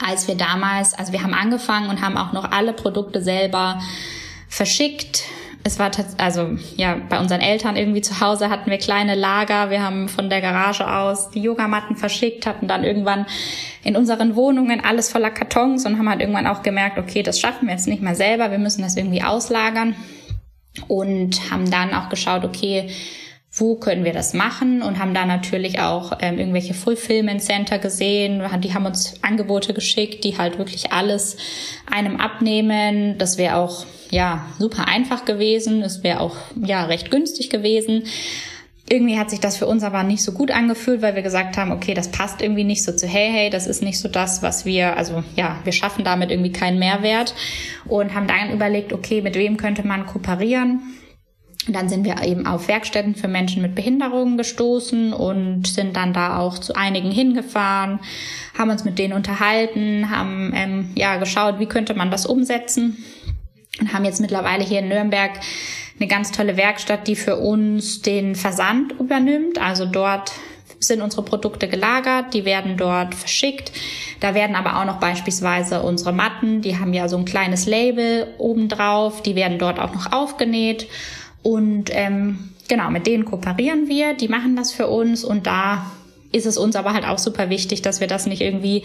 Speaker 3: als wir damals, also wir haben angefangen und haben auch noch alle Produkte selber verschickt, es war also ja bei unseren Eltern irgendwie zu Hause hatten wir kleine Lager. Wir haben von der Garage aus die Yogamatten verschickt, hatten dann irgendwann in unseren Wohnungen alles voller Kartons und haben halt irgendwann auch gemerkt, okay, das schaffen wir jetzt nicht mehr selber. Wir müssen das irgendwie auslagern und haben dann auch geschaut, okay, wo können wir das machen und haben da natürlich auch ähm, irgendwelche Fulfillment Center gesehen. Die haben uns Angebote geschickt, die halt wirklich alles einem abnehmen. Das wäre auch ja super einfach gewesen. Es wäre auch ja recht günstig gewesen. Irgendwie hat sich das für uns aber nicht so gut angefühlt, weil wir gesagt haben, okay, das passt irgendwie nicht so zu Hey Hey, das ist nicht so das, was wir, also ja, wir schaffen damit irgendwie keinen Mehrwert und haben dann überlegt, okay, mit wem könnte man kooperieren? Dann sind wir eben auf Werkstätten für Menschen mit Behinderungen gestoßen und sind dann da auch zu einigen hingefahren, haben uns mit denen unterhalten, haben ähm, ja geschaut, wie könnte man das umsetzen und haben jetzt mittlerweile hier in Nürnberg eine ganz tolle Werkstatt, die für uns den Versand übernimmt. Also dort sind unsere Produkte gelagert, die werden dort verschickt. Da werden aber auch noch beispielsweise unsere Matten, die haben ja so ein kleines Label obendrauf, die werden dort auch noch aufgenäht und ähm, genau, mit denen kooperieren wir, die machen das für uns und da ist es uns aber halt auch super wichtig, dass wir das nicht irgendwie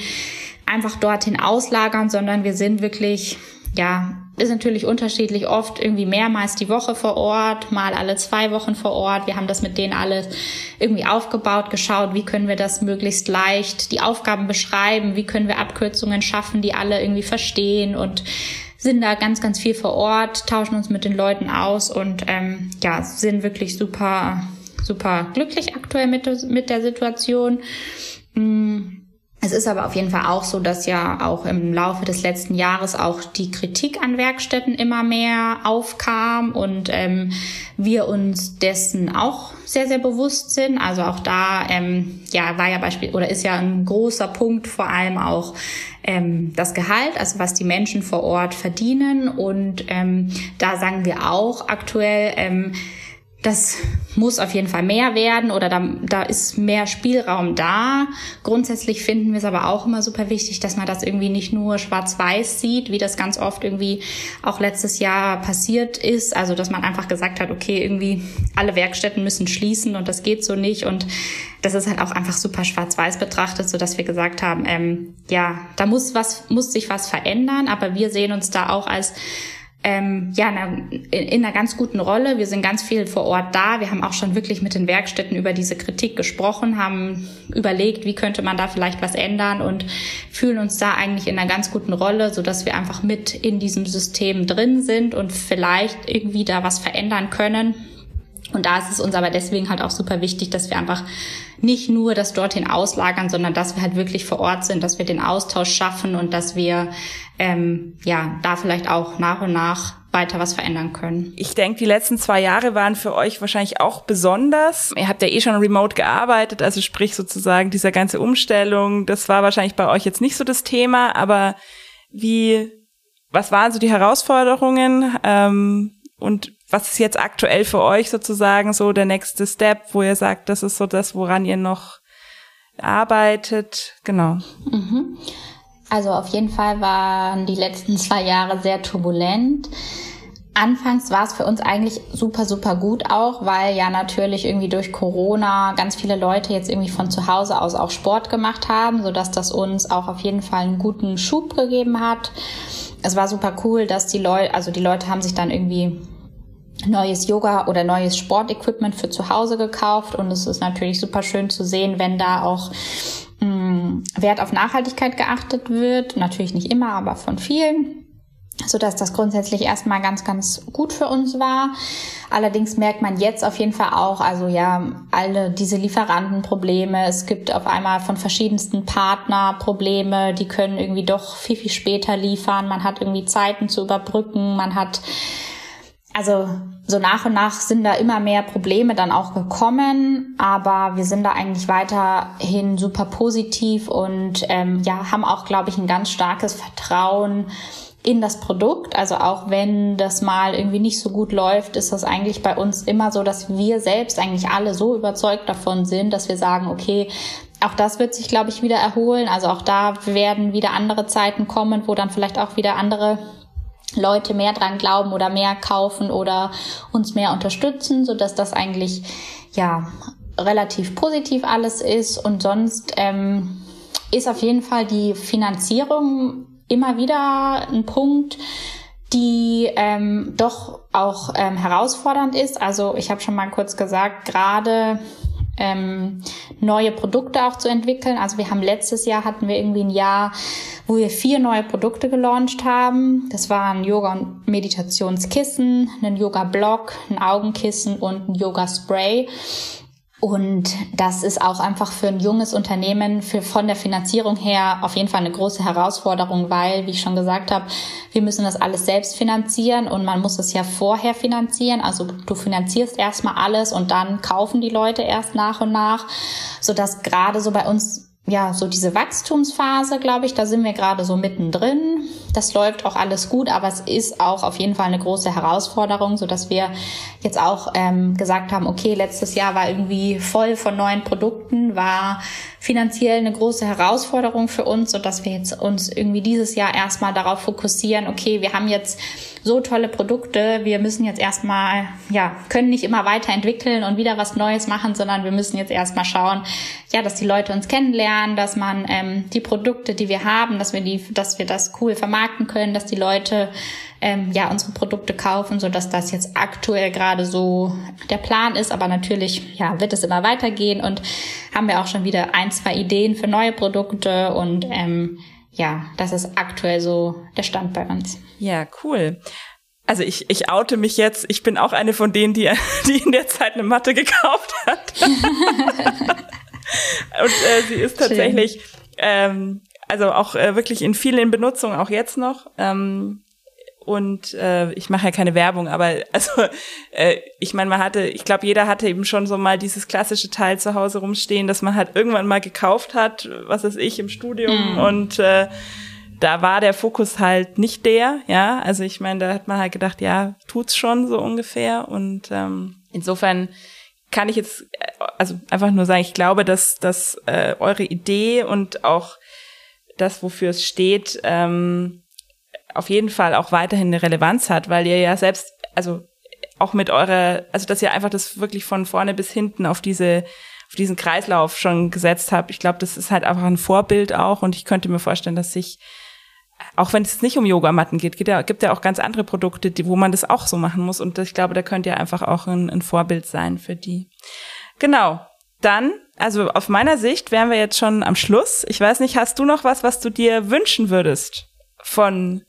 Speaker 3: einfach dorthin auslagern, sondern wir sind wirklich, ja, ist natürlich unterschiedlich, oft irgendwie mehrmals die Woche vor Ort, mal alle zwei Wochen vor Ort. Wir haben das mit denen alles irgendwie aufgebaut, geschaut, wie können wir das möglichst leicht, die Aufgaben beschreiben, wie können wir Abkürzungen schaffen, die alle irgendwie verstehen und sind da ganz, ganz viel vor Ort, tauschen uns mit den Leuten aus und ähm, ja, sind wirklich super, super glücklich aktuell mit, mit der Situation. Mm. Es ist aber auf jeden Fall auch so, dass ja auch im Laufe des letzten Jahres auch die Kritik an Werkstätten immer mehr aufkam und ähm, wir uns dessen auch sehr, sehr bewusst sind. Also auch da ähm, ja war ja Beispiel oder ist ja ein großer Punkt vor allem auch ähm, das Gehalt, also was die Menschen vor Ort verdienen. Und ähm, da sagen wir auch aktuell, ähm, das muss auf jeden Fall mehr werden oder da, da ist mehr Spielraum da. Grundsätzlich finden wir es aber auch immer super wichtig, dass man das irgendwie nicht nur schwarz-weiß sieht, wie das ganz oft irgendwie auch letztes Jahr passiert ist. Also, dass man einfach gesagt hat, okay, irgendwie alle Werkstätten müssen schließen und das geht so nicht. Und das ist halt auch einfach super schwarz-weiß betrachtet, so dass wir gesagt haben, ähm, ja, da muss was, muss sich was verändern, aber wir sehen uns da auch als ähm, ja, in, in, einer ganz guten Rolle. Wir sind ganz viel vor Ort da. Wir haben auch schon wirklich mit den Werkstätten über diese Kritik gesprochen, haben überlegt, wie könnte man da vielleicht was ändern und fühlen uns da eigentlich in einer ganz guten Rolle, so dass wir einfach mit in diesem System drin sind und vielleicht irgendwie da was verändern können. Und da ist es uns aber deswegen halt auch super wichtig, dass wir einfach nicht nur das dorthin auslagern, sondern dass wir halt wirklich vor Ort sind, dass wir den Austausch schaffen und dass wir ähm, ja da vielleicht auch nach und nach weiter was verändern können.
Speaker 2: Ich denke, die letzten zwei Jahre waren für euch wahrscheinlich auch besonders. Ihr habt ja eh schon remote gearbeitet, also sprich sozusagen dieser ganze Umstellung, das war wahrscheinlich bei euch jetzt nicht so das Thema, aber wie, was waren so die Herausforderungen ähm, und was ist jetzt aktuell für euch sozusagen so der nächste Step, wo ihr sagt, das ist so das, woran ihr noch arbeitet? Genau.
Speaker 3: Mhm. Also auf jeden Fall waren die letzten zwei Jahre sehr turbulent. Anfangs war es für uns eigentlich super, super gut auch, weil ja natürlich irgendwie durch Corona ganz viele Leute jetzt irgendwie von zu Hause aus auch Sport gemacht haben, sodass das uns auch auf jeden Fall einen guten Schub gegeben hat. Es war super cool, dass die Leute, also die Leute haben sich dann irgendwie neues Yoga oder neues Sportequipment für zu Hause gekauft und es ist natürlich super schön zu sehen, wenn da auch mh, mm, Wert auf Nachhaltigkeit geachtet wird. Natürlich nicht immer, aber von vielen so dass das grundsätzlich erstmal ganz, ganz gut für uns war. Allerdings merkt man jetzt auf jeden Fall auch, also ja, alle diese Lieferantenprobleme. Es gibt auf einmal von verschiedensten Partner Probleme, die können irgendwie doch viel, viel später liefern. Man hat irgendwie Zeiten zu überbrücken. Man hat also so nach und nach sind da immer mehr Probleme dann auch gekommen, aber wir sind da eigentlich weiterhin super positiv und ähm, ja haben auch, glaube ich, ein ganz starkes Vertrauen in das Produkt. Also auch wenn das mal irgendwie nicht so gut läuft, ist das eigentlich bei uns immer so, dass wir selbst eigentlich alle so überzeugt davon sind, dass wir sagen, okay, auch das wird sich, glaube ich, wieder erholen. Also auch da werden wieder andere Zeiten kommen, wo dann vielleicht auch wieder andere Leute mehr dran glauben oder mehr kaufen oder uns mehr unterstützen, so dass das eigentlich ja relativ positiv alles ist und sonst ähm, ist auf jeden Fall die Finanzierung immer wieder ein Punkt, die ähm, doch auch ähm, herausfordernd ist. Also ich habe schon mal kurz gesagt, gerade ähm, neue Produkte auch zu entwickeln. Also wir haben letztes Jahr hatten wir irgendwie ein Jahr, wo wir vier neue Produkte gelauncht haben. Das waren Yoga- und Meditationskissen, ein Yoga-Block, ein Augenkissen und ein Yoga-Spray. Und das ist auch einfach für ein junges Unternehmen für, von der Finanzierung her auf jeden Fall eine große Herausforderung, weil, wie ich schon gesagt habe, wir müssen das alles selbst finanzieren und man muss es ja vorher finanzieren. Also du finanzierst erstmal alles und dann kaufen die Leute erst nach und nach, sodass gerade so bei uns ja, so diese Wachstumsphase, glaube ich, da sind wir gerade so mittendrin. Das läuft auch alles gut, aber es ist auch auf jeden Fall eine große Herausforderung, so dass wir jetzt auch ähm, gesagt haben, okay, letztes Jahr war irgendwie voll von neuen Produkten, war finanziell eine große Herausforderung für uns, so dass wir jetzt uns irgendwie dieses Jahr erstmal darauf fokussieren, okay, wir haben jetzt so tolle Produkte, wir müssen jetzt erstmal, ja, können nicht immer weiterentwickeln und wieder was Neues machen, sondern wir müssen jetzt erstmal schauen, ja, dass die Leute uns kennenlernen, dass man ähm, die Produkte, die wir haben, dass wir die, dass wir das cool vermarkten können, dass die Leute ähm, ja unsere Produkte kaufen, so dass das jetzt aktuell gerade so der Plan ist. Aber natürlich ja wird es immer weitergehen und haben wir auch schon wieder ein zwei Ideen für neue Produkte und ähm, ja, das ist aktuell so der Stand bei uns.
Speaker 2: Ja, cool. Also ich, ich oute mich jetzt, ich bin auch eine von denen, die, die in der Zeit eine Matte gekauft hat. Und äh, sie ist tatsächlich, ähm, also auch äh, wirklich in vielen Benutzungen, auch jetzt noch. Ähm, und äh, ich mache ja keine Werbung, aber also äh, ich meine, man hatte, ich glaube, jeder hatte eben schon so mal dieses klassische Teil zu Hause rumstehen, dass man halt irgendwann mal gekauft hat, was weiß ich, im Studium mhm. und äh, da war der Fokus halt nicht der, ja. Also ich meine, da hat man halt gedacht, ja, tut's schon so ungefähr. Und ähm, insofern kann ich jetzt äh, also einfach nur sagen, ich glaube, dass, dass äh, eure Idee und auch das, wofür es steht, ähm, auf jeden Fall auch weiterhin eine Relevanz hat, weil ihr ja selbst, also auch mit eurer, also dass ihr einfach das wirklich von vorne bis hinten auf diese auf diesen Kreislauf schon gesetzt habt. Ich glaube, das ist halt einfach ein Vorbild auch und ich könnte mir vorstellen, dass sich auch wenn es nicht um Yogamatten geht, gibt ja, gibt ja auch ganz andere Produkte, die, wo man das auch so machen muss. Und ich glaube, da könnt ihr einfach auch ein, ein Vorbild sein für die. Genau. Dann, also auf meiner Sicht wären wir jetzt schon am Schluss. Ich weiß nicht, hast du noch was, was du dir wünschen würdest von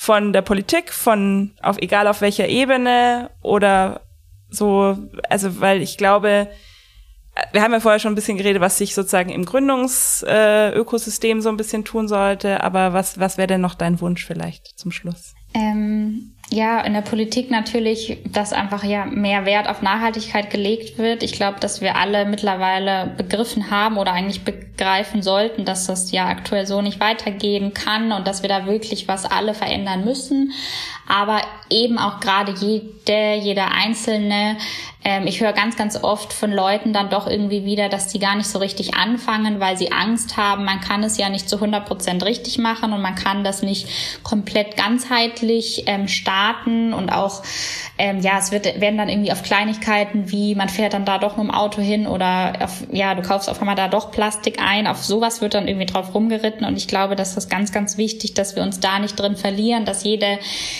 Speaker 2: von der Politik, von auf egal auf welcher Ebene oder So, also weil ich glaube, wir haben ja vorher schon ein bisschen geredet, was sich sozusagen im Gründungsökosystem äh, so ein bisschen tun sollte, aber was, was wäre denn noch dein Wunsch vielleicht zum Schluss?
Speaker 3: Ähm, ja, in der Politik natürlich, dass einfach ja mehr Wert auf Nachhaltigkeit gelegt wird. Ich glaube, dass wir alle mittlerweile begriffen haben oder eigentlich begreifen sollten, dass das ja aktuell so nicht weitergehen kann und dass wir da wirklich was alle verändern müssen. Aber eben auch gerade jeder, jeder Einzelne ähm, ich höre ganz, ganz oft von Leuten dann doch irgendwie wieder, dass die gar nicht so richtig anfangen, weil sie Angst haben, man kann es ja nicht zu 100 Prozent richtig machen und man kann das nicht komplett ganzheitlich ähm, starten und auch, ähm, ja, es wird, werden dann irgendwie auf Kleinigkeiten wie, man fährt dann da doch mit dem Auto hin oder auf, ja, du kaufst auf einmal da doch Plastik ein, auf sowas wird dann irgendwie drauf rumgeritten und ich glaube, dass das ganz, ganz wichtig, dass wir uns da nicht drin verlieren, dass jeder,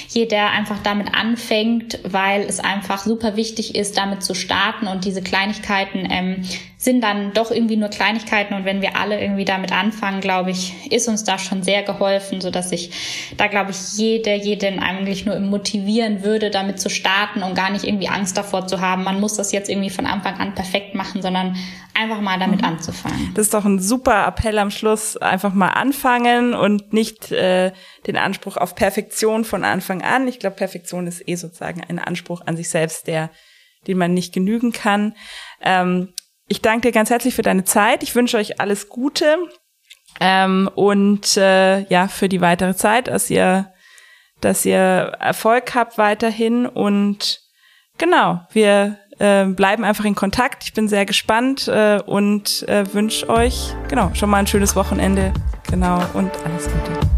Speaker 3: jeder einfach damit anfängt, weil es einfach super wichtig ist, damit damit zu starten und diese Kleinigkeiten ähm, sind dann doch irgendwie nur Kleinigkeiten und wenn wir alle irgendwie damit anfangen, glaube ich, ist uns da schon sehr geholfen, so dass ich da glaube ich jede, jeden eigentlich nur motivieren würde, damit zu starten und gar nicht irgendwie Angst davor zu haben, man muss das jetzt irgendwie von Anfang an perfekt machen, sondern einfach mal damit mhm. anzufangen.
Speaker 2: Das ist doch ein super Appell am Schluss, einfach mal anfangen und nicht äh, den Anspruch auf Perfektion von Anfang an. Ich glaube, Perfektion ist eh sozusagen ein Anspruch an sich selbst, der den man nicht genügen kann. Ähm, ich danke dir ganz herzlich für deine Zeit. Ich wünsche euch alles Gute ähm, und äh, ja für die weitere Zeit, dass ihr, dass ihr Erfolg habt weiterhin und genau wir äh, bleiben einfach in Kontakt. Ich bin sehr gespannt äh, und äh, wünsche euch genau schon mal ein schönes Wochenende. Genau und alles Gute.